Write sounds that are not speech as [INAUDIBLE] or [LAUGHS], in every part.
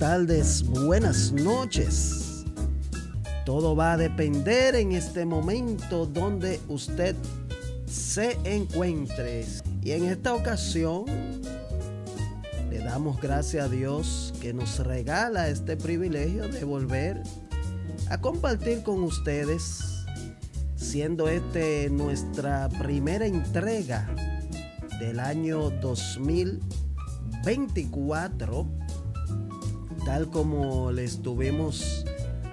tardes, buenas noches. Todo va a depender en este momento donde usted se encuentre. Y en esta ocasión le damos gracias a Dios que nos regala este privilegio de volver a compartir con ustedes, siendo este nuestra primera entrega del año 2024, tal como le estuvimos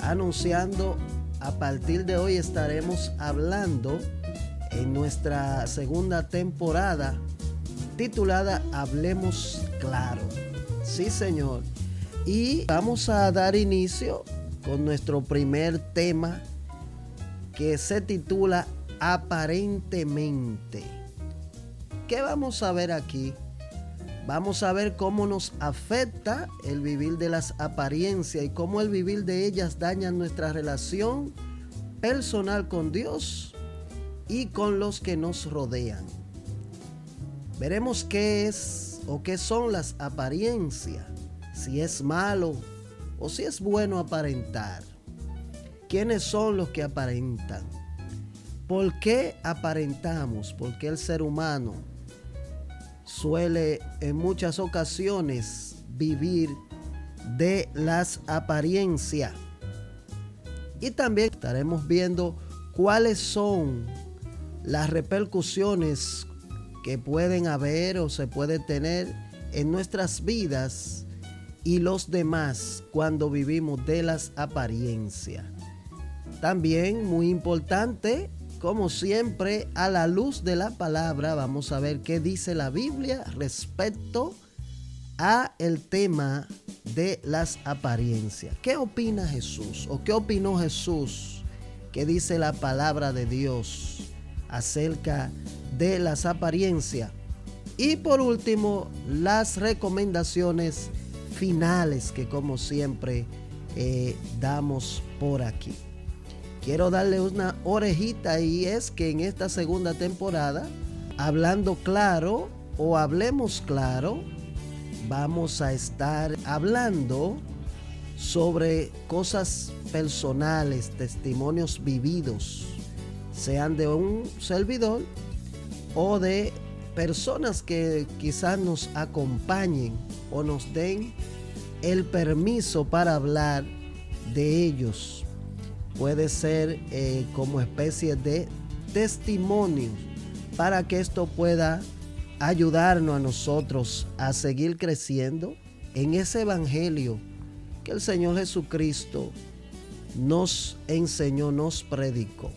anunciando, a partir de hoy estaremos hablando en nuestra segunda temporada titulada Hablemos Claro. Sí, señor. Y vamos a dar inicio con nuestro primer tema que se titula Aparentemente. ¿Qué vamos a ver aquí? Vamos a ver cómo nos afecta el vivir de las apariencias y cómo el vivir de ellas daña nuestra relación personal con Dios y con los que nos rodean. Veremos qué es o qué son las apariencias, si es malo o si es bueno aparentar. ¿Quiénes son los que aparentan? ¿Por qué aparentamos? Porque el ser humano suele en muchas ocasiones vivir de las apariencias. Y también estaremos viendo cuáles son las repercusiones que pueden haber o se puede tener en nuestras vidas y los demás cuando vivimos de las apariencias. También muy importante, como siempre, a la luz de la palabra, vamos a ver qué dice la Biblia respecto a el tema de las apariencias. ¿Qué opina Jesús o qué opinó Jesús? ¿Qué dice la palabra de Dios? acerca de las apariencias. Y por último, las recomendaciones finales que como siempre eh, damos por aquí. Quiero darle una orejita y es que en esta segunda temporada, hablando claro o hablemos claro, vamos a estar hablando sobre cosas personales, testimonios vividos sean de un servidor o de personas que quizás nos acompañen o nos den el permiso para hablar de ellos. Puede ser eh, como especie de testimonio para que esto pueda ayudarnos a nosotros a seguir creciendo en ese evangelio que el Señor Jesucristo nos enseñó, nos predicó.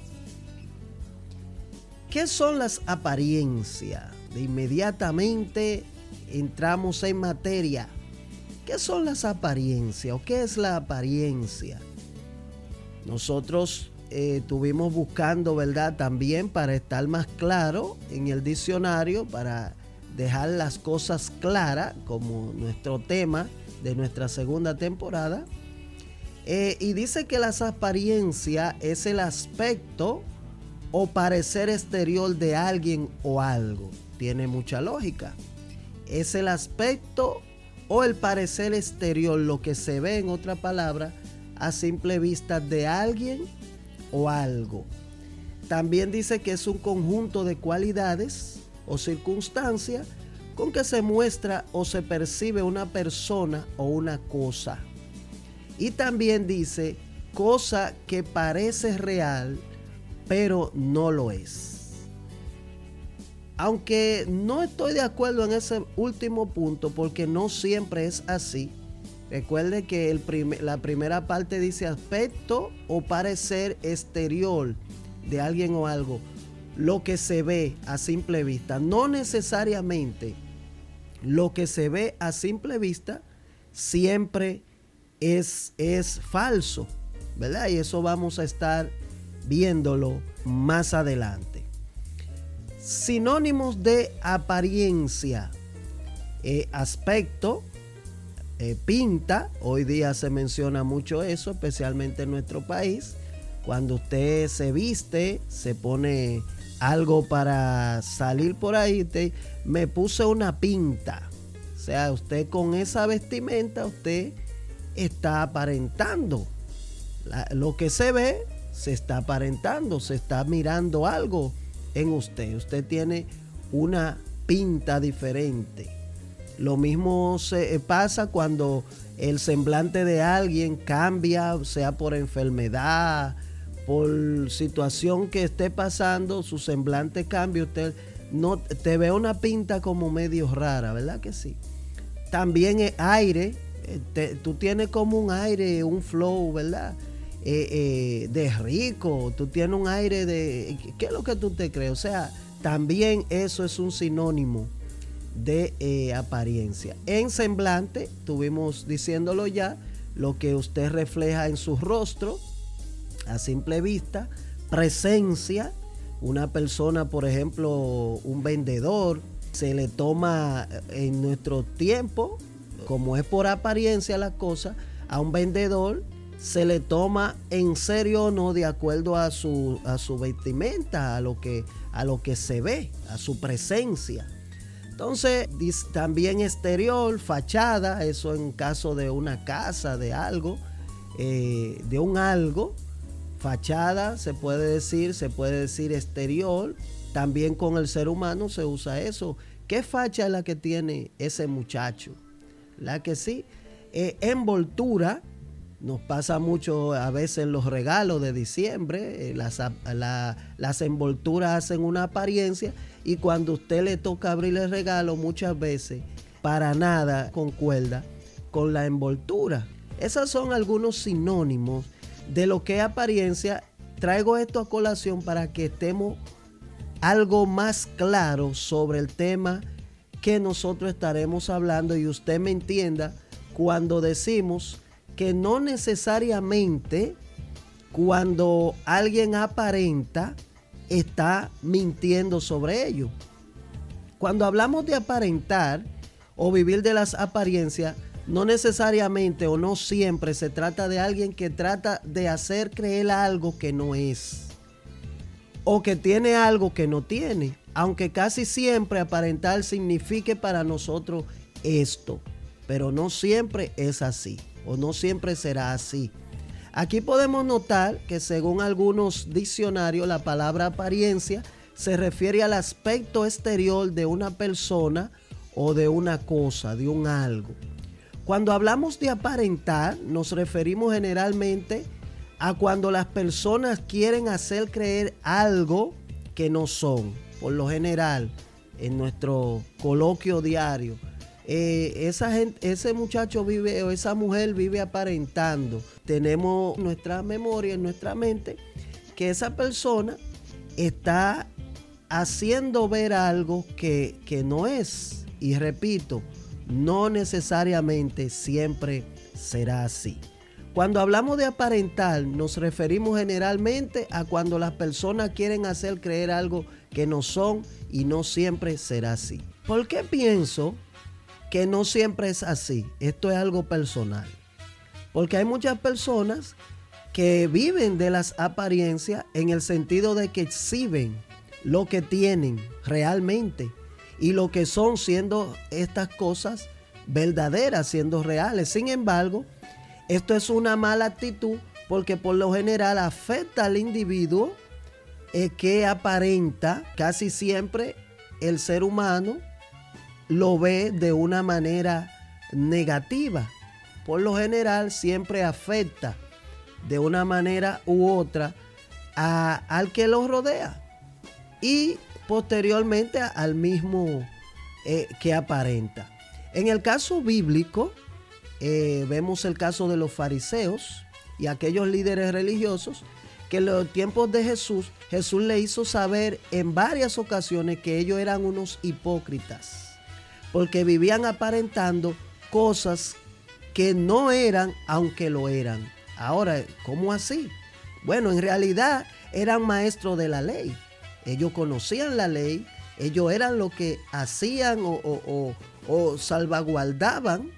¿Qué son las apariencias? De inmediatamente entramos en materia. ¿Qué son las apariencias o qué es la apariencia? Nosotros eh, estuvimos buscando, ¿verdad? También para estar más claro en el diccionario, para dejar las cosas claras, como nuestro tema de nuestra segunda temporada. Eh, y dice que las apariencias es el aspecto o parecer exterior de alguien o algo. Tiene mucha lógica. Es el aspecto o el parecer exterior, lo que se ve en otra palabra, a simple vista de alguien o algo. También dice que es un conjunto de cualidades o circunstancias con que se muestra o se percibe una persona o una cosa. Y también dice cosa que parece real pero no lo es. Aunque no estoy de acuerdo en ese último punto, porque no siempre es así. Recuerde que la primera parte dice aspecto o parecer exterior de alguien o algo. Lo que se ve a simple vista. No necesariamente lo que se ve a simple vista siempre es, es falso. ¿Verdad? Y eso vamos a estar viéndolo más adelante. Sinónimos de apariencia, eh, aspecto, eh, pinta, hoy día se menciona mucho eso, especialmente en nuestro país. Cuando usted se viste, se pone algo para salir por ahí, te, me puse una pinta. O sea, usted con esa vestimenta, usted está aparentando. lo que se ve se está aparentando, se está mirando algo en usted. Usted tiene una pinta diferente. Lo mismo se eh, pasa cuando el semblante de alguien cambia, sea por enfermedad, por situación que esté pasando, su semblante cambia, usted no te ve una pinta como medio rara, ¿verdad que sí? También el aire, eh, tú tienes como un aire, un flow, ¿verdad? Eh, de rico, tú tienes un aire de... ¿Qué es lo que tú te crees? O sea, también eso es un sinónimo de apariencia. En semblante, tuvimos diciéndolo ya, lo que usted refleja en su rostro, a simple vista, presencia, una persona, por ejemplo, un vendedor, se le toma en nuestro tiempo, como es por apariencia la cosa, a un vendedor se le toma en serio o no de acuerdo a su, a su vestimenta, a lo, que, a lo que se ve, a su presencia. Entonces, también exterior, fachada, eso en caso de una casa, de algo, eh, de un algo, fachada se puede decir, se puede decir exterior, también con el ser humano se usa eso. ¿Qué facha es la que tiene ese muchacho? La que sí. Eh, envoltura, nos pasa mucho a veces los regalos de diciembre, eh, las, las envolturas hacen una apariencia y cuando usted le toca abrir el regalo muchas veces para nada concuerda con la envoltura. Esos son algunos sinónimos de lo que es apariencia. Traigo esto a colación para que estemos algo más claro sobre el tema que nosotros estaremos hablando y usted me entienda cuando decimos que no necesariamente cuando alguien aparenta está mintiendo sobre ello. Cuando hablamos de aparentar o vivir de las apariencias, no necesariamente o no siempre se trata de alguien que trata de hacer creer algo que no es o que tiene algo que no tiene, aunque casi siempre aparentar signifique para nosotros esto, pero no siempre es así o no siempre será así. Aquí podemos notar que según algunos diccionarios la palabra apariencia se refiere al aspecto exterior de una persona o de una cosa, de un algo. Cuando hablamos de aparentar nos referimos generalmente a cuando las personas quieren hacer creer algo que no son. Por lo general, en nuestro coloquio diario, eh, esa ese muchacho vive o esa mujer vive aparentando. Tenemos nuestra memoria, en nuestra mente, que esa persona está haciendo ver algo que, que no es. Y repito, no necesariamente siempre será así. Cuando hablamos de aparentar, nos referimos generalmente a cuando las personas quieren hacer creer algo que no son y no siempre será así. ¿Por qué pienso que no siempre es así? Esto es algo personal. Porque hay muchas personas que viven de las apariencias en el sentido de que exhiben lo que tienen realmente y lo que son siendo estas cosas verdaderas, siendo reales. Sin embargo, esto es una mala actitud porque por lo general afecta al individuo eh, que aparenta casi siempre el ser humano lo ve de una manera negativa. Por lo general siempre afecta de una manera u otra al que lo rodea y posteriormente al mismo eh, que aparenta. En el caso bíblico, eh, vemos el caso de los fariseos y aquellos líderes religiosos que en los tiempos de Jesús, Jesús le hizo saber en varias ocasiones que ellos eran unos hipócritas, porque vivían aparentando cosas que no eran, aunque lo eran. Ahora, ¿cómo así? Bueno, en realidad eran maestros de la ley. Ellos conocían la ley, ellos eran lo que hacían o salvaguardaban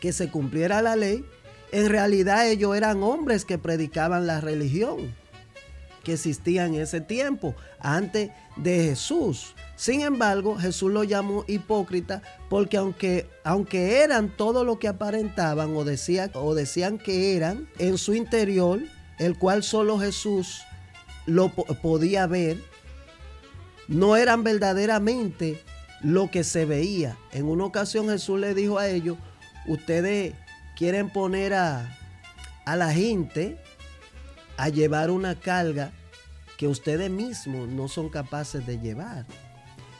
que se cumpliera la ley, en realidad ellos eran hombres que predicaban la religión que existía en ese tiempo, antes de Jesús. Sin embargo, Jesús lo llamó hipócrita porque aunque, aunque eran todo lo que aparentaban o, decía, o decían que eran, en su interior, el cual solo Jesús lo podía ver, no eran verdaderamente lo que se veía. En una ocasión Jesús le dijo a ellos, ustedes quieren poner a, a la gente a llevar una carga que ustedes mismos no son capaces de llevar.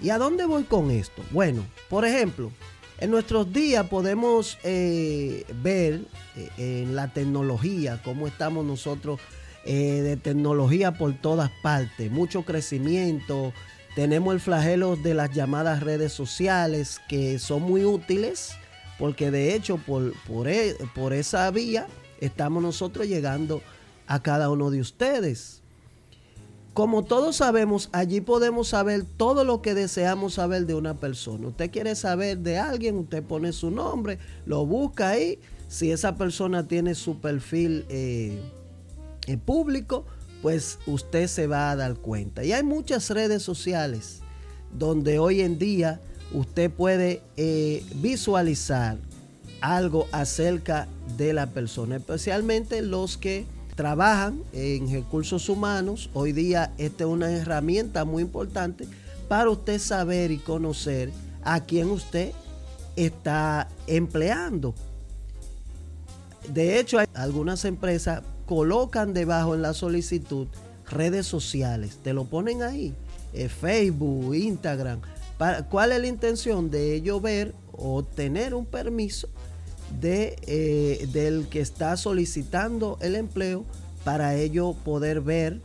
¿Y a dónde voy con esto? Bueno, por ejemplo, en nuestros días podemos eh, ver eh, en la tecnología cómo estamos nosotros eh, de tecnología por todas partes, mucho crecimiento. Tenemos el flagelo de las llamadas redes sociales que son muy útiles porque de hecho por, por, e, por esa vía estamos nosotros llegando a cada uno de ustedes. Como todos sabemos, allí podemos saber todo lo que deseamos saber de una persona. Usted quiere saber de alguien, usted pone su nombre, lo busca ahí. Si esa persona tiene su perfil eh, público, pues usted se va a dar cuenta. Y hay muchas redes sociales donde hoy en día usted puede eh, visualizar algo acerca de la persona, especialmente los que trabajan en recursos humanos, hoy día esta es una herramienta muy importante para usted saber y conocer a quién usted está empleando. De hecho, algunas empresas colocan debajo en la solicitud redes sociales, te lo ponen ahí, eh, Facebook, Instagram. ¿Cuál es la intención de ello ver o tener un permiso de, eh, del que está solicitando el empleo para ello poder ver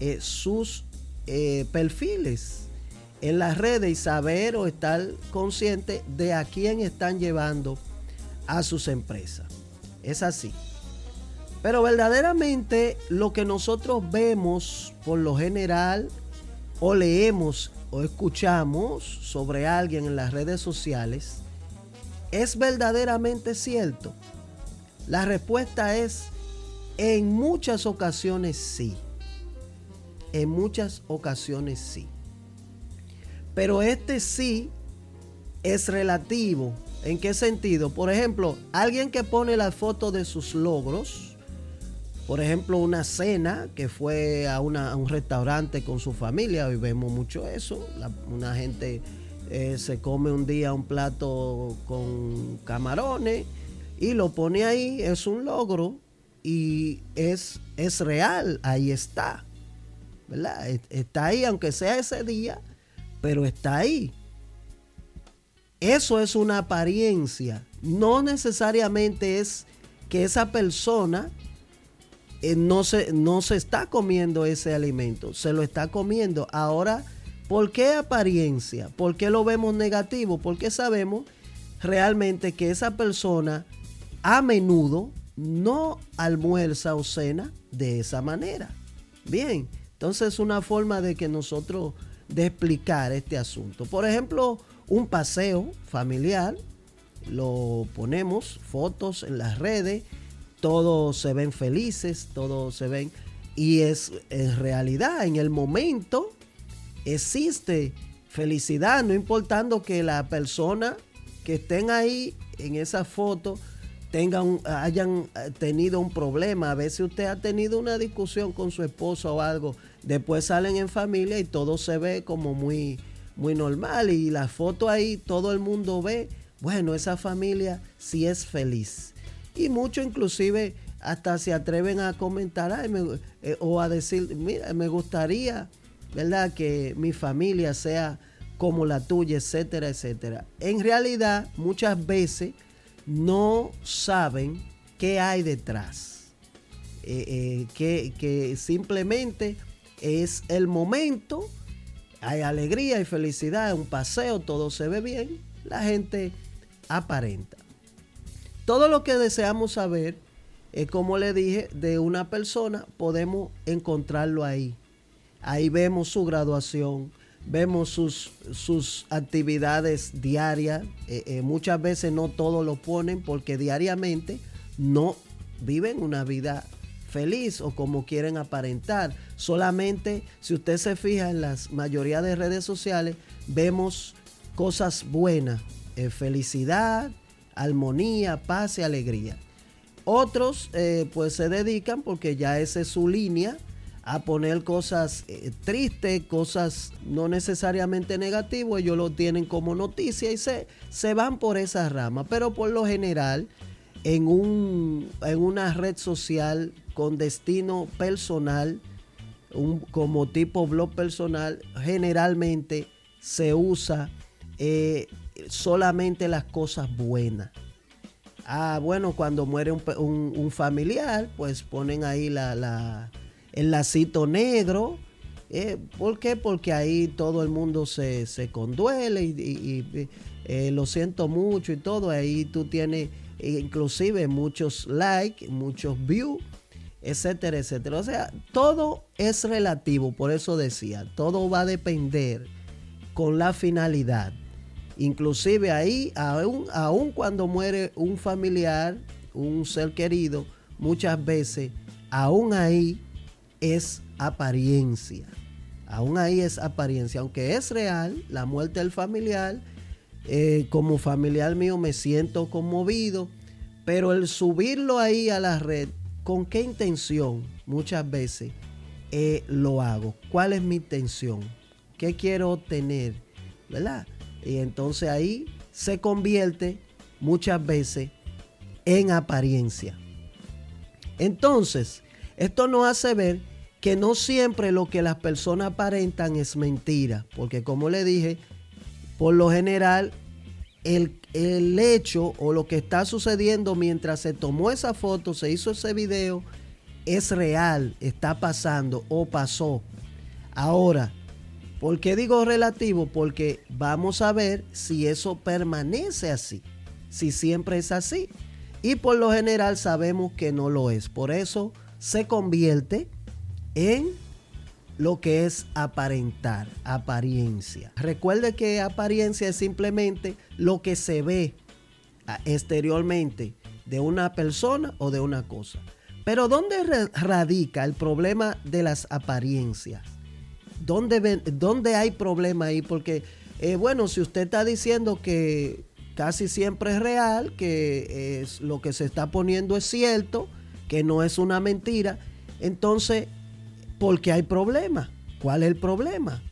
eh, sus eh, perfiles en las redes y saber o estar consciente de a quién están llevando a sus empresas. Es así. Pero verdaderamente lo que nosotros vemos por lo general o leemos o escuchamos sobre alguien en las redes sociales ¿Es verdaderamente cierto? La respuesta es, en muchas ocasiones sí. En muchas ocasiones sí. Pero este sí es relativo. ¿En qué sentido? Por ejemplo, alguien que pone la foto de sus logros, por ejemplo, una cena que fue a, un restaurante con su familia, hoy vemos mucho eso, una gente eh, se come un día un plato con camarones y lo pone ahí, es un logro y es, es real, ahí está. ¿verdad? Está ahí, aunque sea ese día, pero está ahí. Eso es una apariencia. No necesariamente es que esa persona eh, no, se, no se está comiendo ese alimento, se lo está comiendo. Ahora ¿Por qué apariencia? ¿Por qué lo vemos negativo? Porque sabemos realmente que esa persona a menudo no almuerza o cena de esa manera. Bien, entonces es una forma de que nosotros de explicar este asunto. Por ejemplo, un paseo familiar, lo ponemos, fotos en las redes, todos se ven felices, todos se ven, y es en realidad en el momento existe felicidad, no importando que la persona que estén ahí en esa foto tengan, hayan eh, tenido un problema. A veces usted ha tenido una discusión con su esposo o algo, después salen en familia y todo se ve como muy, muy normal y la foto ahí todo el mundo ve, bueno, esa familia sí es feliz. Y muchos inclusive hasta se atreven a comentar eh, o a decir, mira, me gustaría ¿verdad? Que mi familia sea como la tuya, etcétera, etcétera. En realidad, muchas veces no saben qué hay detrás. Eh, eh, que, simplemente es el momento, hay alegría y felicidad, un paseo, todo se ve bien, la gente aparenta. Todo lo que deseamos saber, es como le dije, de una persona, podemos encontrarlo ahí. Ahí vemos su graduación, vemos sus, sus actividades diarias. Eh, eh, muchas veces no todos lo ponen porque diariamente no viven una vida feliz o como quieren aparentar. Solamente si usted se fija en la mayoría de redes sociales, vemos cosas buenas, eh, felicidad, armonía, paz y alegría. Otros pues se dedican, porque ya esa es su línea, a poner cosas eh, tristes, cosas no necesariamente negativas, ellos lo tienen como noticia y se, se van por esa rama. Pero por lo general, en, un, en una red social con destino personal, un, como tipo blog personal, generalmente se usa eh, solamente las cosas buenas. Ah, bueno, cuando muere un, familiar, pues ponen ahí la, el lacito negro. Eh, ¿Por qué? Porque ahí todo el mundo se, conduele y, eh, lo siento mucho y todo. Ahí tú tienes inclusive muchos likes, muchos views, etcétera, etcétera. O sea, todo es relativo, por eso decía, todo va a depender con la finalidad. Inclusive ahí, aún, aún cuando muere un familiar, un ser querido, muchas veces, aún ahí es apariencia. Aún ahí es apariencia, aunque es real la muerte del familiar, eh, como familiar mío me siento conmovido, pero el subirlo ahí a la red, ¿con qué intención? Muchas veces eh, lo hago. ¿Cuál es mi intención? ¿Qué quiero obtener? ¿Verdad? Y entonces ahí se convierte muchas veces en apariencia. Entonces, esto nos hace ver que no siempre lo que las personas aparentan es mentira, porque como le dije, por lo general el, hecho o lo que está sucediendo mientras se tomó esa foto, se hizo ese video, es real, está pasando o pasó. Ahora, ¿por qué digo relativo? Porque vamos a ver si eso permanece así, si siempre es así. Y por lo general sabemos que no lo es. Por eso se convierte en lo que es aparentar, apariencia. Recuerde que apariencia es simplemente lo que se ve ah, exteriormente de una persona o de una cosa. Pero ¿dónde radica el problema de las apariencias? ¿Dónde, hay problema ahí? Porque, eh, bueno, si usted está diciendo que casi siempre es real, que es, lo que se está poniendo es cierto, que no es una mentira, entonces porque hay problema. ¿Cuál es el problema?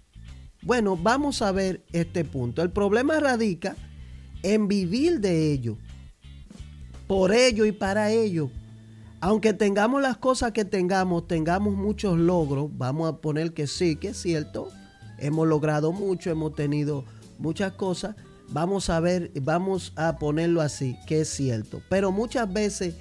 Bueno, vamos a ver este punto. El problema radica en vivir de ello, por ello y para ello. Aunque tengamos las cosas que tengamos, tengamos muchos logros, vamos a poner que sí, que es cierto, hemos logrado mucho, hemos tenido muchas cosas, vamos a ver, vamos a ponerlo así, que es cierto. Pero muchas veces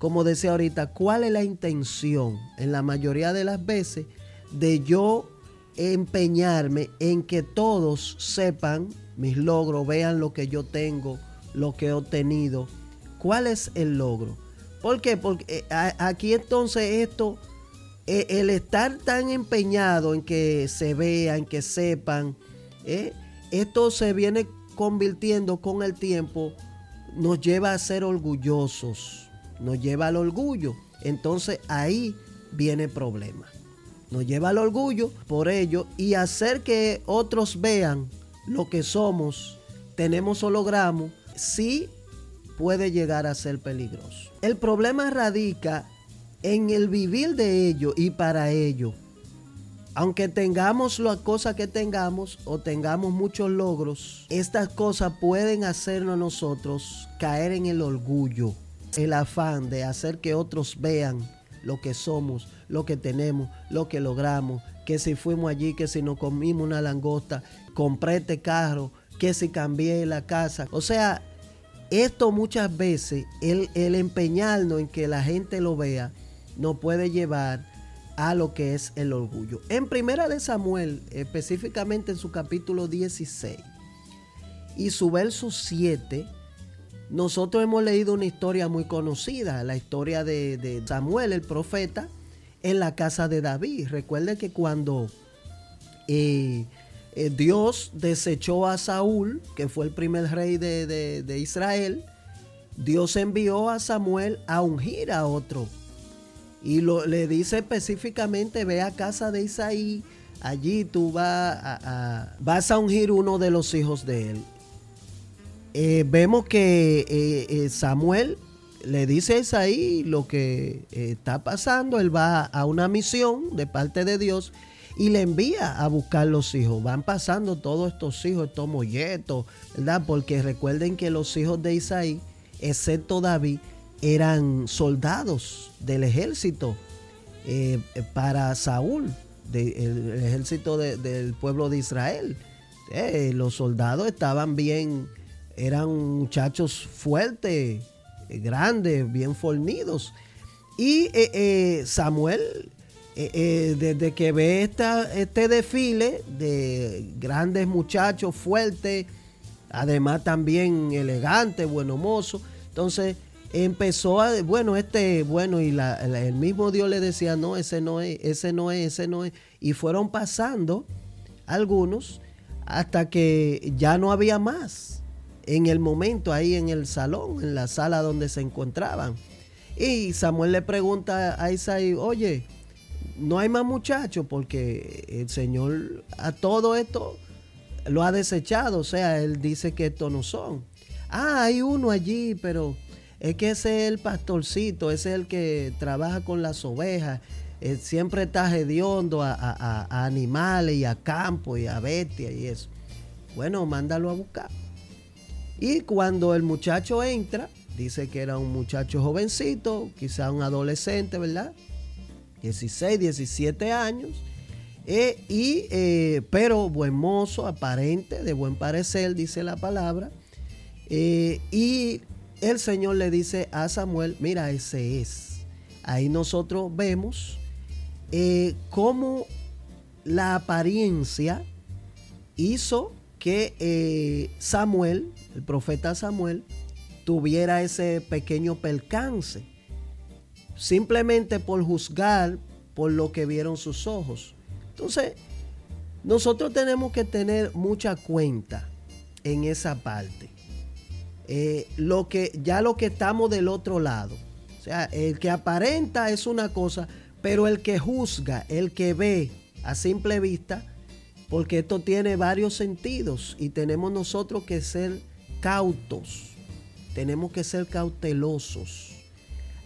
como decía ahorita, cuál es la intención en la mayoría de las veces de yo empeñarme en que todos sepan mis logros, vean lo que yo tengo, lo que he obtenido. ¿Cuál es el logro? ¿Por qué? Porque eh, aquí entonces esto, eh, el estar tan empeñado en que se vean, que sepan, eh, esto se viene convirtiendo con el tiempo, nos lleva a ser orgullosos nos lleva al orgullo. Entonces ahí viene el problema. Nos lleva al orgullo por ello y hacer que otros vean lo que somos, tenemos o logramos, sí puede llegar a ser peligroso. El problema radica en el vivir de ello y para ello. Aunque tengamos las cosas que tengamos o tengamos muchos logros, estas cosas pueden hacernos nosotros caer en el orgullo el afán de hacer que otros vean lo que somos, lo que tenemos, lo que logramos, que si fuimos allí, que si nos comimos una langosta, compré este carro, que si cambié la casa. O sea, esto muchas veces, el, el empeñarnos en que la gente lo vea, nos puede llevar a lo que es el orgullo. En primera de Samuel, específicamente en su capítulo 16 y su verso 7, nosotros hemos leído una historia muy conocida, la historia de, Samuel, el profeta, en la casa de David. Recuerde que cuando eh, eh, Dios desechó a Saúl, que fue el primer rey de, Israel, Dios envió a Samuel a ungir a otro. Y le dice específicamente, ve a casa de Isaí, allí tú vas a ungir uno de los hijos de él. Eh, vemos que eh, eh, Samuel le dice a Isaí lo que está pasando, él va a una misión de parte de Dios y le envía a buscar los hijos. Van pasando todos estos hijos, estos molletos, ¿verdad? Porque recuerden que los hijos de Isaí, excepto David, eran soldados del ejército para Saúl del ejército del pueblo de Israel. Los soldados estaban bien, eran muchachos fuertes, eh, grandes, bien fornidos. Y eh, Samuel, desde que ve esta, este desfile de grandes muchachos fuertes, además también elegantes, bueno mozo, entonces empezó a, bueno, este, bueno, y el mismo Dios le decía, no, ese no es, ese no es, ese no es. Y fueron pasando algunos hasta que ya no había más en el momento ahí en el salón, en la sala donde se encontraban. Y Samuel le pregunta a Isaí, oye, no hay más muchachos porque el Señor a todo esto lo ha desechado, o sea, él dice que estos no son. Ah, hay uno allí, pero es que ese es el pastorcito, ese es el que trabaja con las ovejas. Eh, siempre está hediondo a, animales y a campo y a bestias y eso. Bueno, mándalo a buscar. Y cuando el muchacho entra, dice que era un muchacho jovencito, quizá un adolescente, ¿verdad? 16, 17 años. Eh, y, eh, pero buen mozo, aparente, de buen parecer, dice la palabra. y el Señor le dice a Samuel, mira, ese es. Ahí nosotros vemos eh, cómo la apariencia hizo que eh, Samuel, el profeta Samuel, tuviera ese pequeño percance, simplemente por juzgar por lo que vieron sus ojos. Entonces, nosotros tenemos que tener mucha cuenta en esa parte. Eh, lo que, ya lo que estamos del otro lado. O sea, el que aparenta es una cosa, pero el que juzga, el que ve a simple vista, porque esto tiene varios sentidos y tenemos nosotros que ser cautos, tenemos que ser cautelosos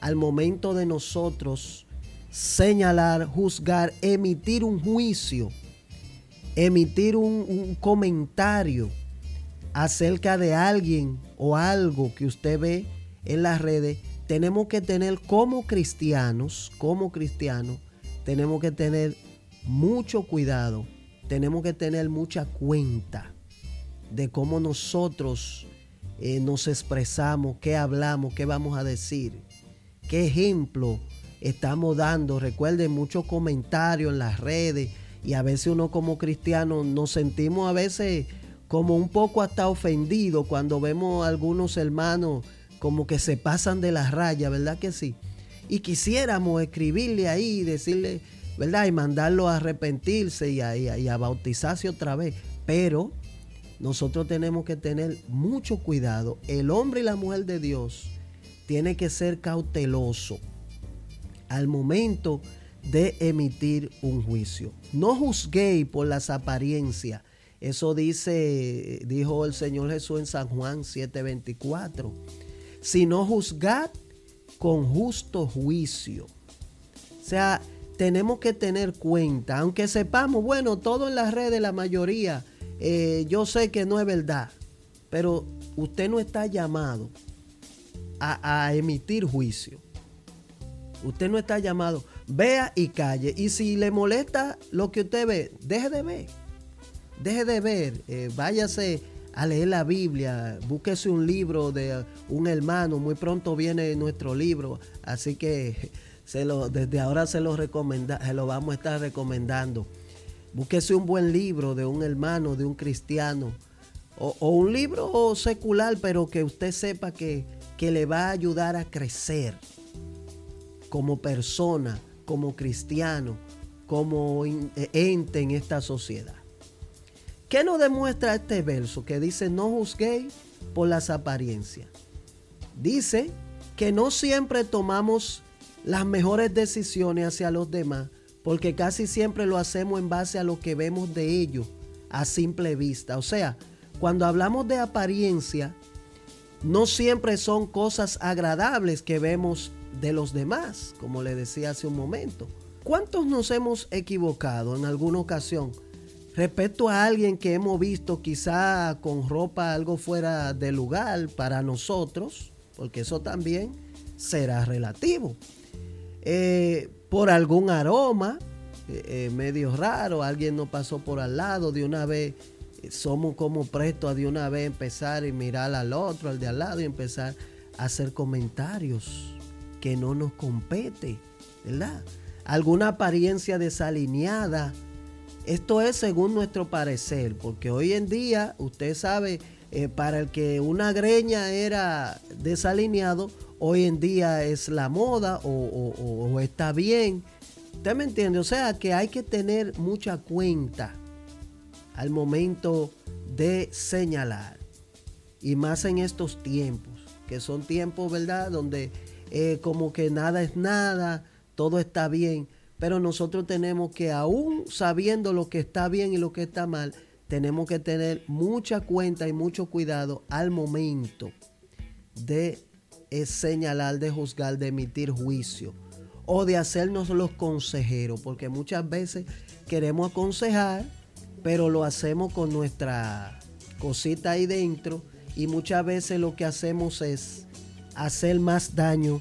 al momento de nosotros señalar, juzgar, emitir un juicio, emitir un, un comentario acerca de alguien o algo que usted ve en las redes, tenemos que tener como cristianos, como cristianos, tenemos que tener mucho cuidado, tenemos que tener mucha cuenta de cómo nosotros eh, nos expresamos, qué hablamos, qué vamos a decir, qué ejemplo estamos dando. Recuerden muchos comentarios en las redes y a veces uno como cristiano nos sentimos a veces como un poco hasta ofendido cuando vemos a algunos hermanos como que se pasan de las rayas, ¿verdad que sí? Y quisiéramos escribirle ahí, decirle, ¿verdad? Y mandarlo a arrepentirse y a, y a bautizarse otra vez. Pero nosotros tenemos que tener mucho cuidado. El hombre y la mujer de Dios tiene que ser cauteloso al momento de emitir un juicio. No juzguéis por las apariencias eso dice, dijo el Señor Jesús en San Juan 7:24. Sino juzgad con justo juicio. O sea, tenemos que tener cuenta, aunque sepamos, bueno, todo en las redes, la mayoría, eh, yo sé que no es verdad, pero usted no está llamado a, emitir juicio. Usted no está llamado, vea y calle. Y si le molesta lo que usted ve, deje de ver deje de ver, eh, váyase a leer la Biblia, búsquese un libro de un hermano, muy pronto viene nuestro libro, así que [LAUGHS] desde ahora se lo, recomenda, se lo vamos a estar recomendando. Búsquese un buen libro de un hermano, de un cristiano, o, un libro secular, pero que usted sepa que, que le va a ayudar a crecer como persona, como cristiano, como ente en esta sociedad. ¿Qué nos demuestra este verso que dice no juzguéis por las apariencias? Dice que no siempre tomamos las mejores decisiones hacia los demás, porque casi siempre lo hacemos en base a lo que vemos de ellos a simple vista. O sea, cuando hablamos de apariencia, no siempre son cosas agradables que vemos de los demás, como le decía hace un momento. ¿Cuántos nos hemos equivocado en alguna ocasión respecto a alguien que hemos visto quizá con ropa algo fuera de lugar para nosotros? Porque eso también será relativo. Eh, por algún aroma eh, eh, medio raro, alguien nos pasó por al lado, de una vez somos como prestos a de una vez empezar y mirar al otro, al de al lado y empezar a hacer comentarios que no nos compete, ¿verdad? Alguna apariencia desalineada. Esto es según nuestro parecer, porque hoy en día, usted sabe, eh, para el que una greña era desalineado, hoy en día es la moda o, está bien. ¿Usted me entiende? O sea que hay que tener mucha cuenta al momento de señalar. Y más en estos tiempos, que son tiempos, ¿verdad? Donde eh, como que nada es nada, todo está bien. Pero nosotros tenemos que, aún sabiendo lo que está bien y lo que está mal, tenemos que tener mucha cuenta y mucho cuidado al momento de eh, señalar, de juzgar, de emitir juicio o de hacernos los consejeros, porque muchas veces queremos aconsejar, pero lo hacemos con nuestra cosita ahí dentro y muchas veces lo que hacemos es hacer más daño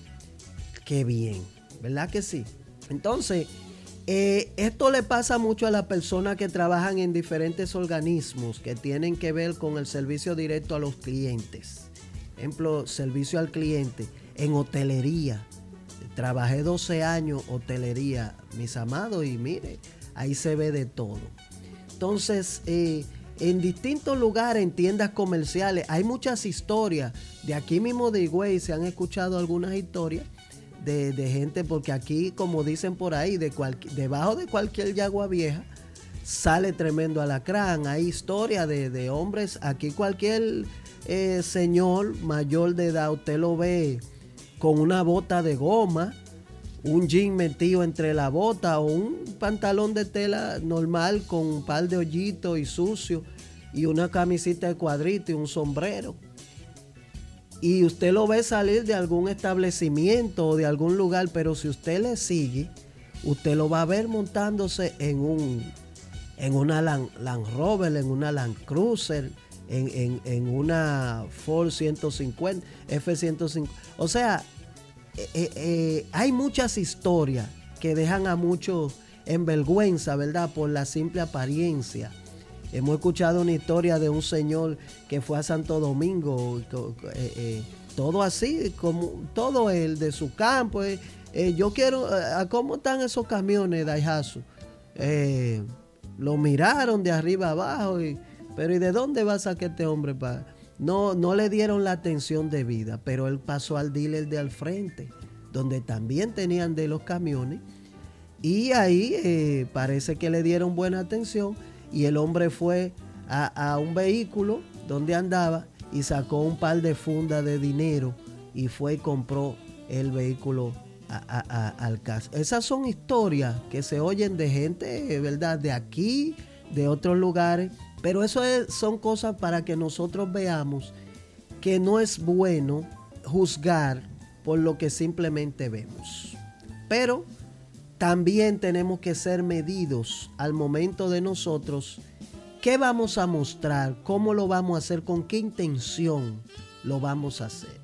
que bien, ¿verdad que sí? Entonces, eh, esto le pasa mucho a las personas que trabajan en diferentes organismos que tienen que ver con el servicio directo a los clientes. Ejemplo, servicio al cliente en hotelería. Trabajé 12 años hotelería, mis amados, y mire, ahí se ve de todo. Entonces, eh, en distintos lugares, en tiendas comerciales, hay muchas historias. De aquí mismo de Higüey se han escuchado algunas historias de, gente, porque aquí, como dicen por ahí, de debajo de cualquier yagua vieja sale tremendo alacrán. Hay historias de, hombres, aquí cualquier eh, señor mayor de edad, usted lo ve con una bota de goma un jean metido entre la bota o un pantalón de tela normal con un par de hoyitos y sucio y una camisita de cuadrito y un sombrero. Y usted lo ve salir de algún establecimiento o de algún lugar, pero si usted le sigue, usted lo va a ver montándose en un en una Land, Rover, en una Land Cruiser, en, en una Ford 150, F-150. O sea, eh, eh, eh, hay muchas historias que dejan a muchos en vergüenza, ¿verdad? Por la simple apariencia. Hemos escuchado una historia de un señor que fue a Santo Domingo, todo así, como todo el de su campo. yo quiero, ¿cómo están esos camiones, Daihatsu? lo miraron de arriba abajo, pero ¿y de dónde va a sacar este hombre para.? no, no le dieron la atención debida, pero él pasó al dealer de al frente, donde también tenían de los camiones. Y ahí eh, parece que le dieron buena atención y el hombre fue a, un vehículo donde andaba y sacó un par de fundas de dinero y fue y compró el vehículo al caso. Esas son historias que se oyen de gente, ¿verdad? De aquí, de otros lugares, pero eso son cosas para que nosotros veamos que no es bueno juzgar por lo que simplemente vemos. Pero también tenemos que ser medidos al momento de nosotros qué vamos a mostrar, cómo lo vamos a hacer, con qué intención lo vamos a hacer.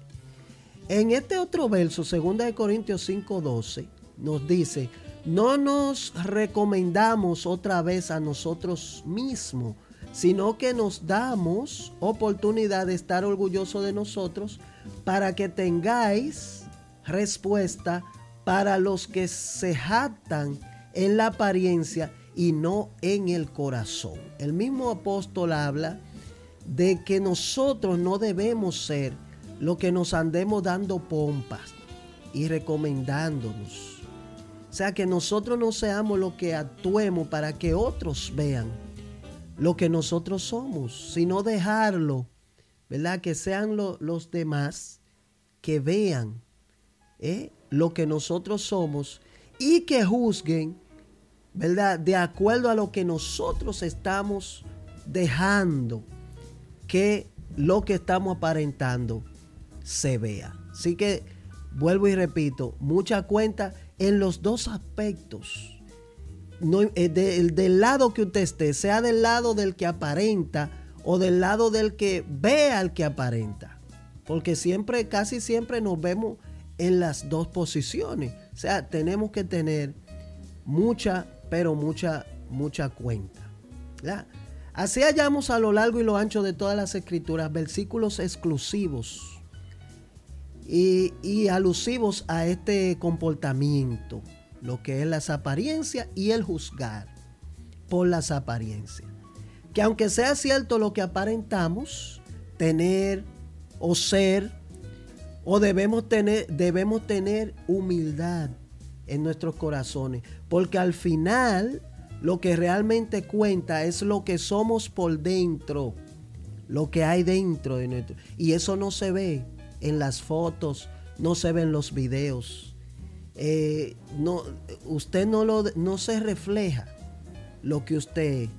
En este otro verso, 2 Corintios 5:12, nos dice, no nos recomendamos otra vez a nosotros mismos, sino que nos damos oportunidad de estar orgullosos de nosotros para que tengáis respuesta para los que se jactan en la apariencia y no en el corazón. El mismo apóstol habla de que nosotros no debemos ser lo que nos andemos dando pompas y recomendándonos. O sea, que nosotros no seamos lo que actuemos para que otros vean lo que nosotros somos, sino dejarlo, ¿verdad? Que sean los demás que vean ¿eh? lo que nosotros somos y que juzguen, ¿verdad? De acuerdo a lo que nosotros estamos dejando que lo que estamos aparentando se vea. Así que vuelvo y repito, mucha cuenta en los dos aspectos. Eh, del lado que usted esté, sea del lado del que aparenta o del lado del que ve al que aparenta. Porque siempre, casi siempre nos vemos en las dos posiciones. O sea, tenemos que tener mucha, pero mucha, mucha cuenta. Así hallamos a lo largo y lo ancho de todas las escrituras versículos exclusivos y, y alusivos a este comportamiento, lo que es las apariencias y el juzgar por las apariencias. Que aunque sea cierto lo que aparentamos, tener o ser, o debemos tener, debemos tener humildad en nuestros corazones, porque al final lo que realmente cuenta es lo que somos por dentro, lo que hay dentro de nuestro. Y eso no se ve en las fotos, no se ve en los videos. Eh, no, usted no, lo, no se refleja lo que usted es.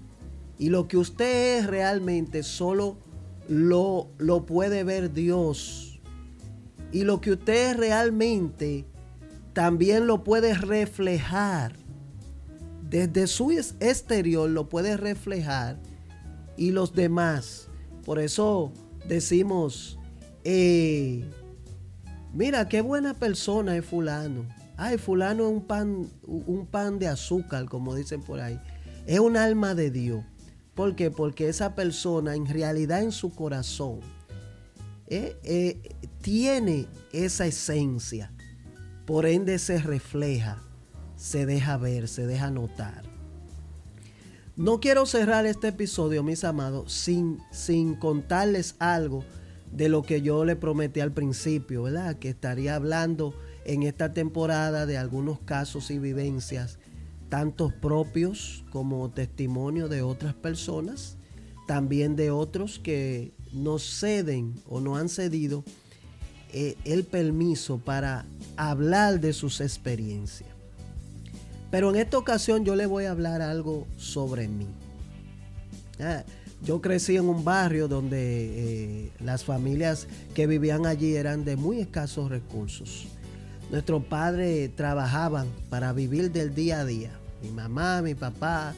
Y lo que usted es realmente solo lo, lo puede ver Dios. Y lo que usted es realmente también lo puede reflejar desde su exterior lo puede reflejar y los demás. Por eso decimos, eh, mira, qué buena persona es fulano. Ay, fulano es un pan, un pan de azúcar, como dicen por ahí. Es un alma de Dios. ¿Por qué? Porque esa persona en realidad en su corazón eh, eh, tiene esa esencia. Por ende se refleja se deja ver, se deja notar. No quiero cerrar este episodio, mis amados, sin, sin contarles algo de lo que yo le prometí al principio, ¿verdad? Que estaría hablando en esta temporada de algunos casos y vivencias, tantos propios como testimonio de otras personas, también de otros que nos ceden o no han cedido eh, el permiso para hablar de sus experiencias. Pero en esta ocasión yo le voy a hablar algo sobre mí. Ah, yo crecí en un barrio donde eh, las familias que vivían allí eran de muy escasos recursos. Nuestros padres trabajaban para vivir del día a día. Mi mamá, mi papá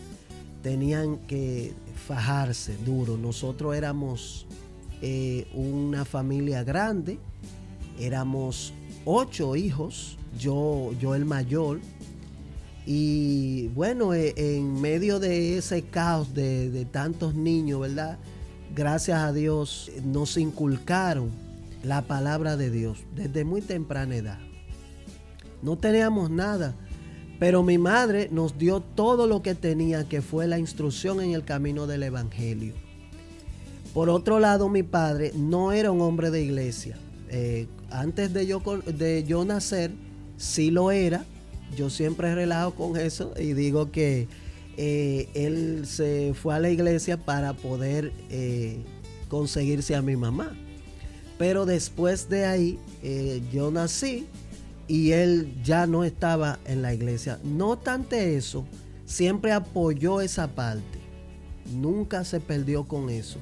tenían que fajarse duro. Nosotros éramos eh, una familia grande, éramos ocho hijos, yo, yo el mayor, y bueno, e, en medio de ese caos de, tantos niños, ¿verdad? Gracias a Dios nos inculcaron la palabra de Dios desde muy temprana edad. No teníamos nada, pero mi madre nos dio todo lo que tenía, que fue la instrucción en el camino del Evangelio. Por otro lado, mi padre no era un hombre de iglesia. Eh, antes de yo, de yo nacer, sí lo era, yo siempre relajo con eso y digo que eh, él se fue a la iglesia para poder eh, conseguirse a mi mamá. Pero después de ahí yo nací y él ya no estaba en la iglesia. No obstante eso, siempre apoyó esa parte. Nunca se perdió con eso.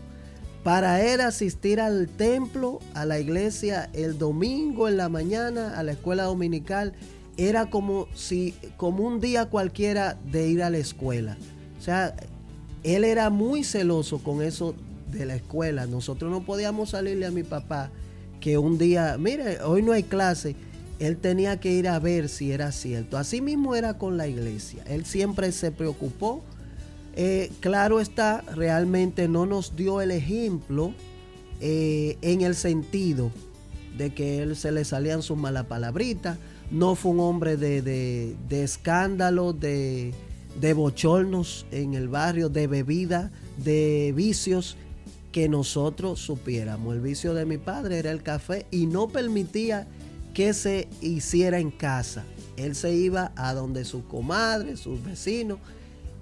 Para él asistir al templo, a la iglesia el domingo en la mañana, a la escuela dominical, era como si, como un día cualquiera de ir a la escuela. O sea, él era muy celoso con eso de la escuela. Nosotros no podíamos salirle a mi papá que un día, mire, hoy no hay clase. Él tenía que ir a ver si era cierto. Así mismo era con la iglesia. Él siempre se preocupó. Eh, claro está, realmente no nos dio el ejemplo eh, en el sentido de que él se le salían sus malas palabritas no fue un hombre de, de, escándalo, de, de bochornos en el barrio, de bebida, de vicios que nosotros supiéramos. El vicio de mi padre era el café y no permitía que se hiciera en casa. Él se iba a donde su comadre, sus vecinos,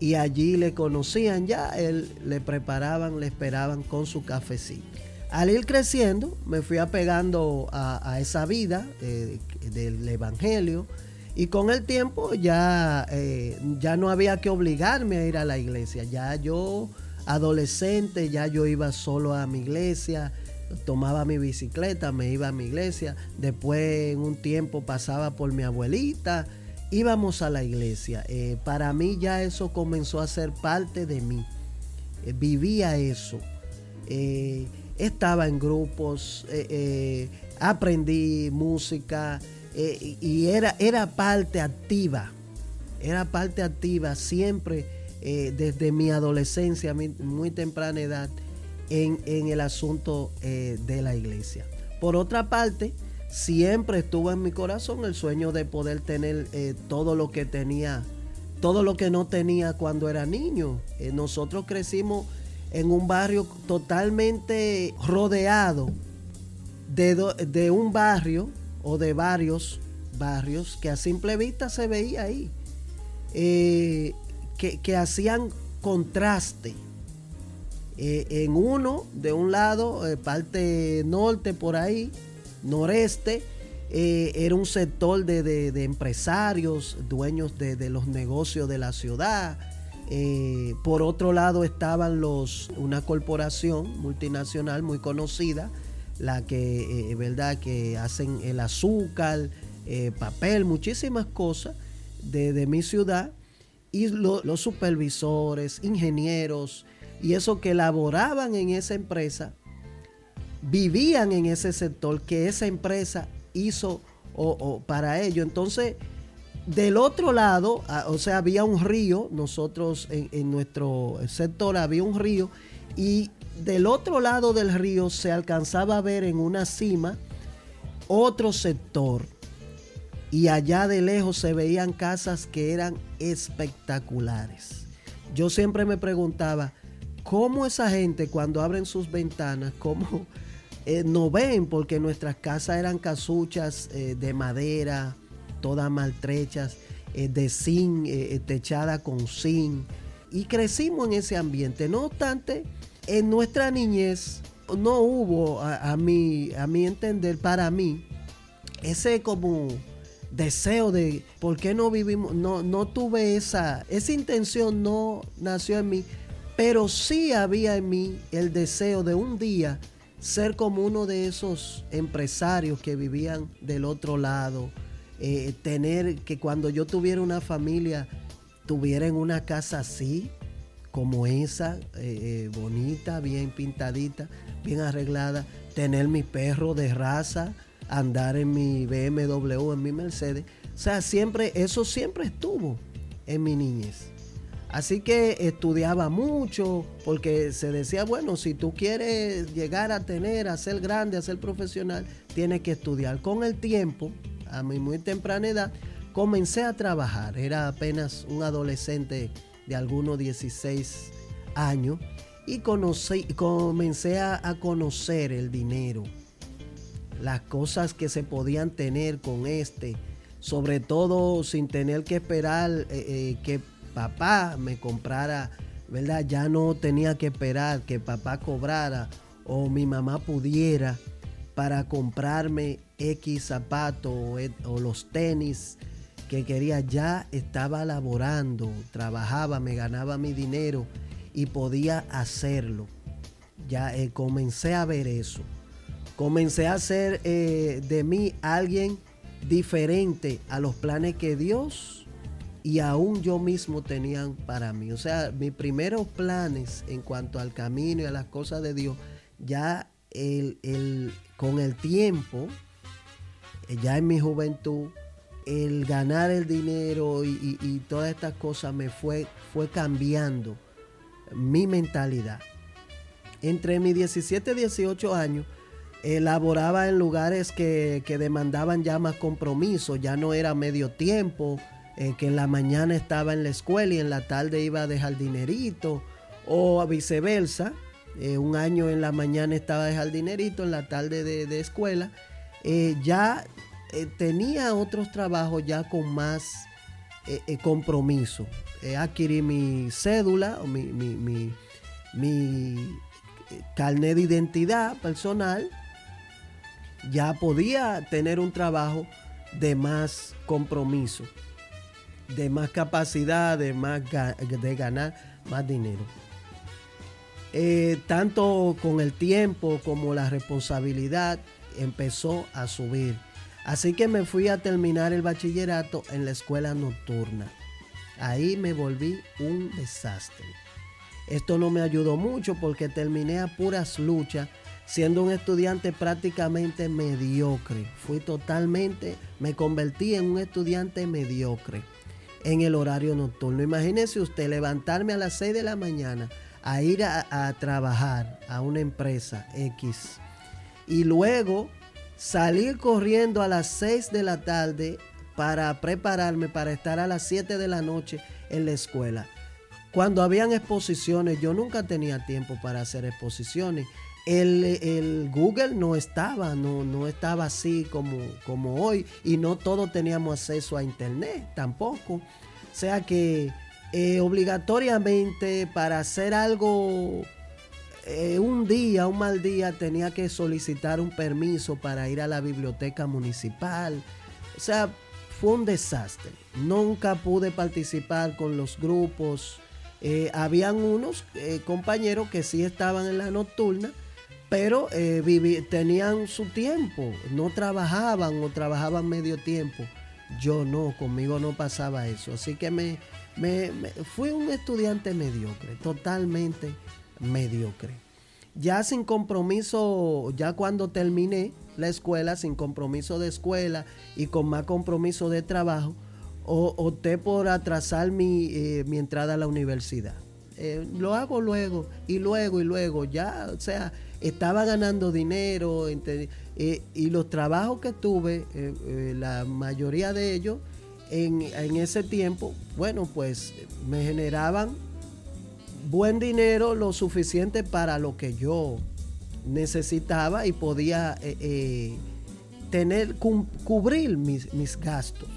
y allí le conocían ya, él le preparaban, le esperaban con su cafecito. Al ir creciendo, me fui apegando a, esa vida eh, del Evangelio y con el tiempo ya, eh, ya no había que obligarme a ir a la iglesia. Ya yo, adolescente, ya yo iba solo a mi iglesia, tomaba mi bicicleta, me iba a mi iglesia. Después, en un tiempo, pasaba por mi abuelita, íbamos a la iglesia. Eh, para mí ya eso comenzó a ser parte de mí. vivía eso estaba en grupos, eh, eh, aprendí música eh, y era, era parte activa, era parte activa siempre desde mi adolescencia, muy temprana edad, en, el asunto de la iglesia. Por otra parte, siempre estuvo en mi corazón el sueño de poder tener todo lo que tenía, todo lo que no tenía cuando era niño. nosotros crecimos en un barrio totalmente rodeado de, un barrio o de varios barrios que a simple vista se veía ahí, eh, que, hacían contraste. Eh, en uno, de un lado, eh, parte norte por ahí, noreste, era un sector de, empresarios, dueños de, los negocios de la ciudad, eh, por otro lado estaban los, una corporación multinacional muy conocida, la que, eh, ¿verdad? que hacen el azúcar, eh, papel, muchísimas cosas de, mi ciudad, y los supervisores, ingenieros, y eso que laboraban en esa empresa, vivían en ese sector que esa empresa hizo o para ello. Entonces, del otro lado, o sea, había un río, nosotros en, nuestro sector había un río y del otro lado del río se alcanzaba a ver en una cima otro sector y allá de lejos se veían casas que eran espectaculares. Yo siempre me preguntaba, ¿cómo esa gente cuando abren sus ventanas, cómo eh, no ven? Porque nuestras casas eran casuchas eh, de madera, todas maltrechas, eh, de zinc, techada con zinc. Y crecimos en ese ambiente. No obstante, en nuestra niñez no hubo, a, mi, a mi entender, para mí, ese como deseo de por qué no vivimos, no, no tuve esa, esa intención, no nació en mí, pero sí había en mí el deseo de un día ser como uno de esos empresarios que vivían del otro lado, eh, tener que cuando yo tuviera una familia, tuviera una casa así, como esa, eh, eh, bonita, bien pintadita, bien arreglada, tener mi perro de raza, andar en mi BMW, en mi Mercedes. O sea, siempre, eso siempre estuvo en mi niñez. Así que estudiaba mucho porque se decía, bueno, si tú quieres llegar a tener, a ser grande, a ser profesional, tienes que estudiar. Con el tiempo, a mi muy temprana edad, comencé a trabajar. Era apenas un adolescente de algunos 16 años y conocí, comencé a, conocer el dinero, las cosas que se podían tener con este, sobre todo sin tener que esperar eh, eh, que papá me comprara, ¿verdad? Ya no tenía que esperar que papá cobrara o mi mamá pudiera para comprarme X zapato o, los tenis que quería. Ya estaba laborando, trabajaba, me ganaba mi dinero y podía hacerlo. Ya eh, comencé a ver eso. Comencé a ser eh, de mí alguien diferente a los planes que Dios y aún yo mismo tenían para mí. O sea, mis primeros planes en cuanto al camino y a las cosas de Dios ya el, con el tiempo, eh, ya en mi juventud, el ganar el dinero y, todas estas cosas me fue, fue cambiando mi mentalidad. Entre mis 17 y 18 años, elaboraba en lugares que, demandaban ya más compromiso, ya no era medio tiempo, eh, que en la mañana estaba en la escuela y en la tarde iba a dejar dinerito, o viceversa. Eh, un año en la mañana estaba de jardinerito, en la tarde de, escuela, eh, ya tenía otros trabajos ya con más compromiso. adquirí mi cédula, mi, mi, carnet de identidad personal, ya podía tener un trabajo de más compromiso, de más capacidad, de, más de ganar más dinero. Eh, tanto con el tiempo como la responsabilidad empezó a subir. Así que me fui a terminar el bachillerato en la escuela nocturna. Ahí me volví un desastre. Esto no me ayudó mucho porque terminé a puras luchas siendo un estudiante prácticamente mediocre. Fui totalmente, me convertí en un estudiante mediocre en el horario nocturno. Imagínese usted levantarme a las 6 de la mañana a ir a, trabajar a una empresa X y luego salir corriendo a las 6 de la tarde para prepararme para estar a las 7 de la noche en la escuela. Cuando habían exposiciones, yo nunca tenía tiempo para hacer exposiciones. El, Google no estaba, no, no estaba así como, como hoy y no todos teníamos acceso a Internet tampoco. O sea que eh, obligatoriamente para hacer algo eh, un día, un mal día, tenía que solicitar un permiso para ir a la biblioteca municipal. O sea, fue un desastre. Nunca pude participar con los grupos. Eh, habían unos compañeros que sí estaban en la nocturna, pero tenían su tiempo, no trabajaban o trabajaban medio tiempo. Yo no, conmigo no pasaba eso. Así que me, me, fui un estudiante mediocre, totalmente mediocre. Ya sin compromiso, ya cuando terminé la escuela, sin compromiso de escuela y con más compromiso de trabajo, opté por atrasar mi, eh, mi entrada a la universidad. Eh, lo hago luego y luego y luego, ya, o sea, estaba ganando dinero eh, y los trabajos que tuve, la mayoría de ellos, en, ese tiempo, bueno, pues me generaban buen dinero, lo suficiente para lo que yo necesitaba y podía eh, eh, tener, cubrir mis, gastos.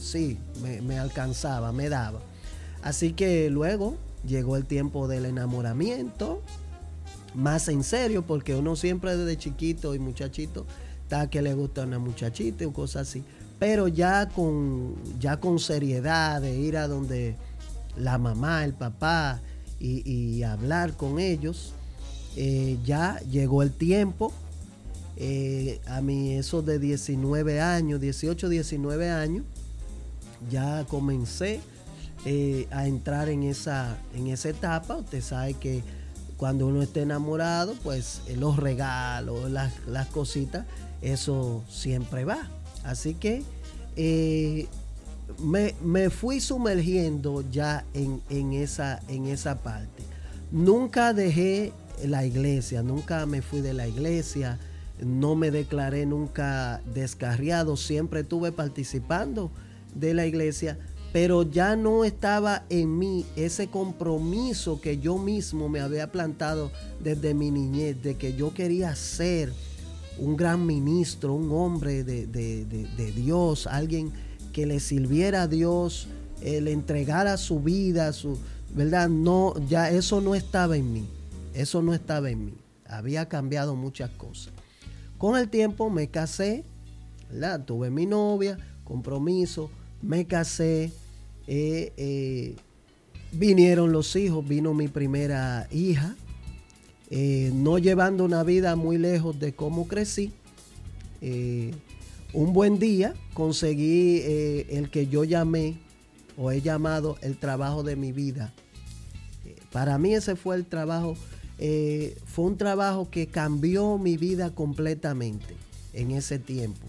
Sí, me, me, alcanzaba, me daba. Así que luego llegó el tiempo del enamoramiento, más en serio, porque uno siempre desde chiquito y muchachito está que le gusta una muchachita o cosas así pero ya con, ya con seriedad, de ir a donde la mamá, el papá y, hablar con ellos, eh, ya llegó el tiempo. Eh, a mí eso de 19 años, 18, 19 años, ya comencé eh, a entrar en esa, en esa etapa. Usted sabe que cuando uno está enamorado, pues los regalos, las, las cositas, eso siempre va. Así que eh, me, fui sumergiendo ya en, esa, en esa parte. Nunca dejé la iglesia, nunca me fui de la iglesia, no me declaré nunca descarriado, siempre estuve participando de la iglesia, pero ya no estaba en mí ese compromiso que yo mismo me había plantado desde mi niñez, de que yo quería ser un gran ministro, un hombre de, Dios, alguien que le sirviera a Dios, eh, le entregara su vida, su, ¿verdad? No, ya eso no estaba en mí, eso no estaba en mí, había cambiado muchas cosas. Con el tiempo me casé, ¿verdad? Tuve mi novia, compromiso, me casé, eh, eh, vinieron los hijos, vino mi primera hija, eh, no llevando una vida muy lejos de cómo crecí. Un buen día conseguí el que yo llamé o he llamado el trabajo de mi vida. para mí ese fue el trabajo, fue un trabajo que cambió mi vida completamente en ese tiempo.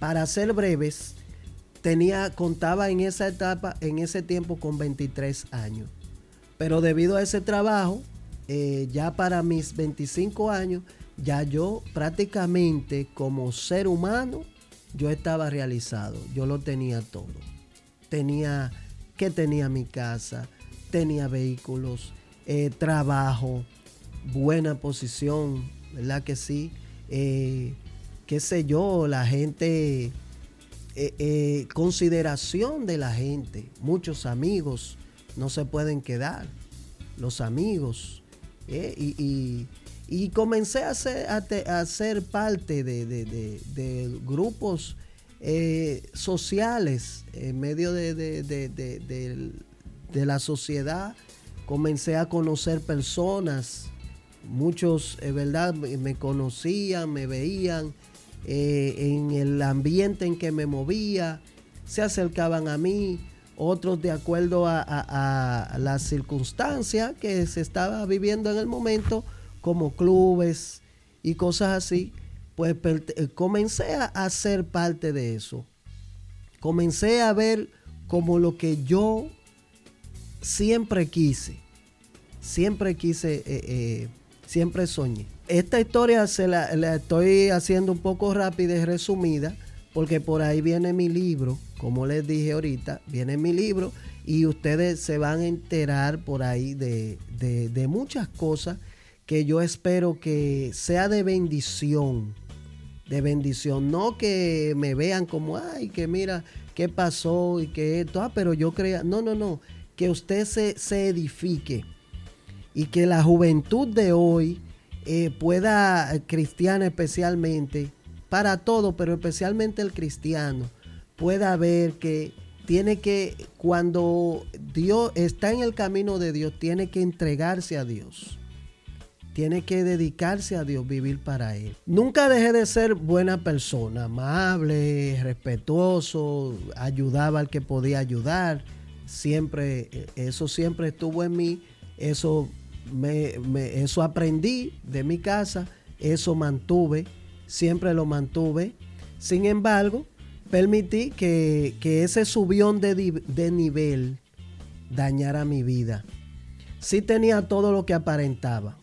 Para ser breves, tenía, contaba en esa etapa, en ese tiempo con 23 años. Pero debido a ese trabajo, eh, ya para mis 25 años, ya yo prácticamente como ser humano, yo estaba realizado, yo lo tenía todo. Tenía, que tenía mi casa, tenía vehículos, eh, trabajo, buena posición, ¿verdad que sí? Eh, qué sé yo, la gente, consideración de la gente, muchos amigos no se pueden quedar, los amigos, eh, y, comencé a ser, a, ser parte de, grupos eh, sociales en medio de, la sociedad. Comencé a conocer personas, muchos, ¿verdad? Me conocían, me veían en el ambiente en que me movía, se acercaban a mí, otros de acuerdo a, las circunstancias que se estaba viviendo en el momento, como clubes y cosas así, pues eh, comencé a, ser parte de eso. Comencé a ver como lo que yo siempre quise, siempre quise, eh, eh, siempre soñé. Esta historia se la, estoy haciendo un poco rápida y resumida, porque por ahí viene mi libro como les dije ahorita, viene mi libro y ustedes se van a enterar por ahí de, muchas cosas que yo espero que sea de bendición, de bendición, no que me vean como, ay, que mira qué pasó y que esto, ah, pero yo crea, no, no, no, que usted se, se edifique y que la juventud de hoy eh, pueda, cristiana especialmente, para todo, pero especialmente el cristiano, pueda ver que tiene que, cuando Dios está en el camino de Dios, tiene que entregarse a Dios. Tiene que dedicarse a Dios, vivir para Él. Nunca dejé de ser buena persona, amable, respetuoso, ayudaba al que podía ayudar. Siempre, eso siempre estuvo en mí. Eso, me, eso aprendí de mi casa, eso mantuve, siempre lo mantuve. Sin embargo, permití que, ese subión de, de, nivel dañara mi vida. Sí tenía todo lo que aparentaba,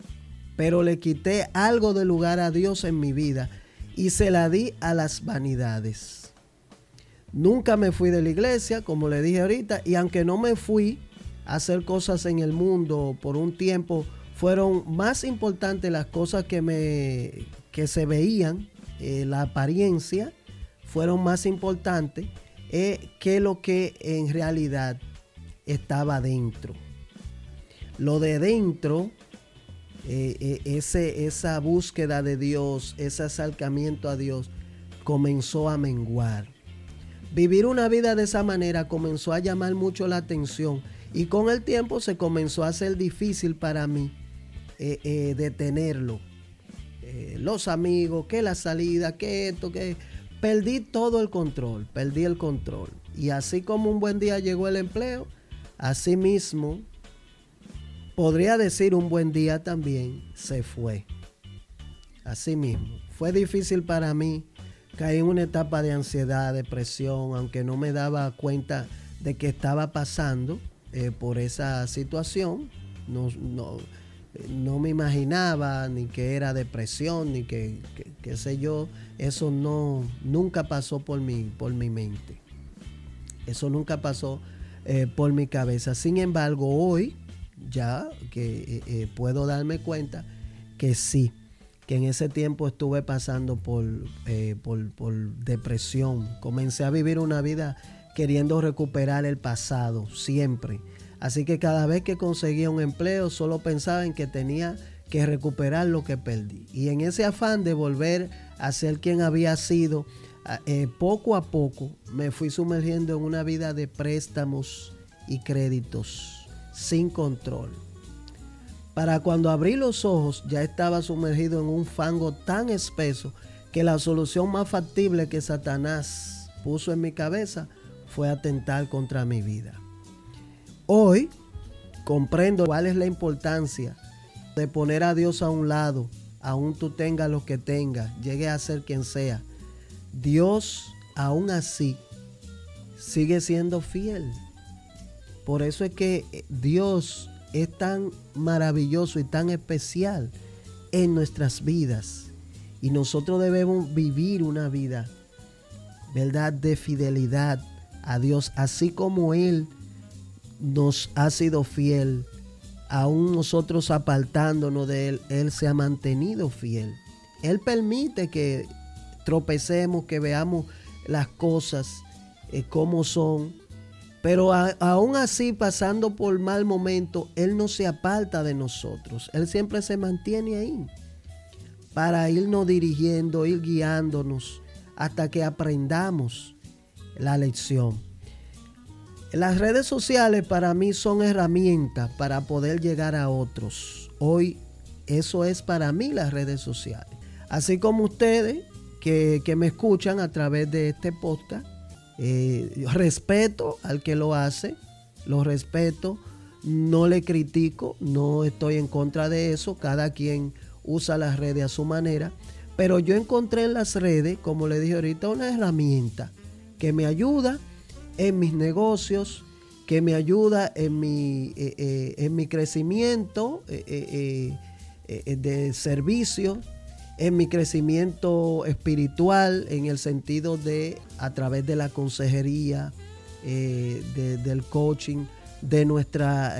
pero le quité algo de lugar a Dios en mi vida y se la di a las vanidades. Nunca me fui de la iglesia, como le dije ahorita, y aunque no me fui hacer cosas en el mundo por un tiempo, fueron más importantes las cosas que, me, que se veían, eh, la apariencia, fueron más importantes eh, que lo que en realidad estaba dentro. Lo de dentro, eh, ese, esa búsqueda de Dios, ese acercamiento a Dios, comenzó a menguar. Vivir una vida de esa manera comenzó a llamar mucho la atención y con el tiempo se comenzó a hacer difícil para mí detenerlo. los amigos, que la salida, que esto, que perdí todo el control, perdí el control. Y así como un buen día llegó el empleo, así mismo, podría decir un buen día también, se fue. Así mismo. Fue difícil para mí, caí en una etapa de ansiedad, depresión, aunque no me daba cuenta de que estaba pasando eh, por esa situación. No, no, no me imaginaba ni que era depresión, ni que, qué sé yo, eso no, nunca pasó por mi, por mi mente. Eso nunca pasó eh, por mi cabeza. Sin embargo, hoy ya que eh, eh, puedo darme cuenta que sí, que en ese tiempo estuve pasando por, por, por depresión. Comencé a vivir una vida queriendo recuperar el pasado, siempre Así que cada vez que conseguía un empleo solo pensaba en que tenía que recuperar lo que perdí. Y en ese afán de volver a ser quien había sido, eh, poco a poco me fui sumergiendo en una vida de préstamos y créditos sin control. Para cuando abrí los ojos ya estaba sumergido en un fango tan espeso que la solución más factible que Satanás puso en mi cabeza fue atentar contra mi vida. Hoy comprendo cuál es la importancia de poner a Dios a un lado, aún tú tengas lo que tengas, llegue a ser quien sea. Dios aún así sigue siendo fiel. Por eso es que Dios es tan maravilloso y tan especial en nuestras vidas. Y nosotros debemos vivir una vida, ¿verdad?, de fidelidad a Dios, así como Él nos ha sido fiel, aún nosotros apartándonos de Él, Él se ha mantenido fiel. Él permite que tropecemos, que veamos las cosas eh, como son, Pero aún así, pasando por mal momento, Él no se aparta de nosotros. Él siempre se mantiene ahí para irnos dirigiendo, ir guiándonos hasta que aprendamos la lección. Las redes sociales para mí son herramientas para poder llegar a otros. Hoy eso es para mí las redes sociales. Así como ustedes que, me escuchan a través de este podcast, eh, respeto al que lo hace, lo respeto, no le critico, no estoy en contra de eso, cada quien usa las redes a su manera, pero yo encontré en las redes, como le dije ahorita, una herramienta que me ayuda en mis negocios, que me ayuda en mi, eh, eh, en mi crecimiento eh, de servicio, en mi crecimiento espiritual, en el sentido de a través de la consejería, del coaching, de nuestra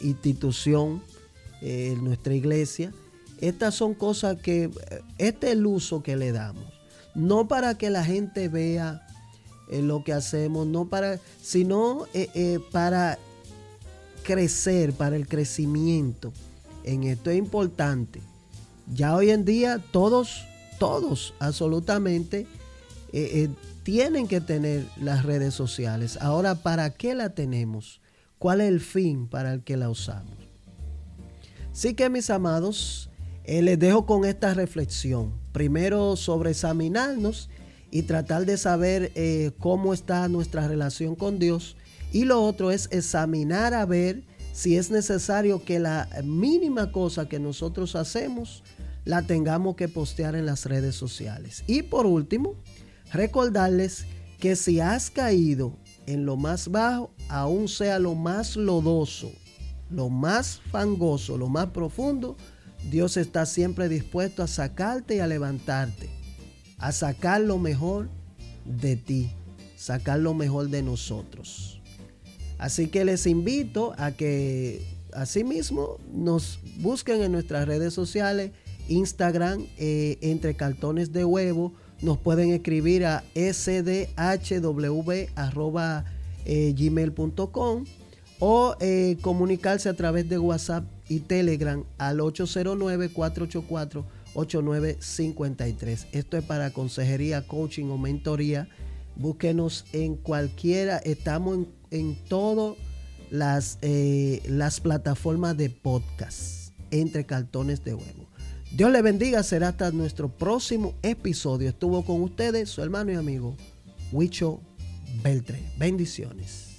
institución, nuestra iglesia. Estas son cosas que, este es el uso que le damos. No para que la gente vea en lo que hacemos, no para, sino eh, eh, para crecer, para el crecimiento. En esto es importante. Ya hoy en día todos, todos absolutamente eh, tienen que tener las redes sociales. Ahora, ¿para qué la tenemos? ¿Cuál es el fin para el que la usamos? Así que mis amados, les dejo con esta reflexión. Primero sobre examinarnos y tratar de saber eh, cómo está nuestra relación con Dios. Y lo otro es examinar a ver si es necesario que la mínima cosa que nosotros hacemos la tengamos que postear en las redes sociales. Y por último, recordarles que si has caído en lo más bajo, aún sea lo más lodoso, lo más fangoso, lo más profundo, Dios está siempre dispuesto a sacarte y a levantarte a sacar lo mejor de ti, sacar lo mejor de nosotros. Así que les invito a que asimismo nos busquen en nuestras redes sociales, Instagram, eh, entre cartones de huevo, nos pueden escribir a sdhw.gmail.com o eh, comunicarse a través de WhatsApp y Telegram al 809 484 8953. Esto es para consejería, coaching o mentoría. Búsquenos en cualquiera, estamos en, todas las, eh, las plataformas de podcast, entre cartones de huevo. Dios le bendiga, será hasta nuestro próximo episodio. Estuvo con ustedes su hermano y amigo Huicho Beltre. Bendiciones.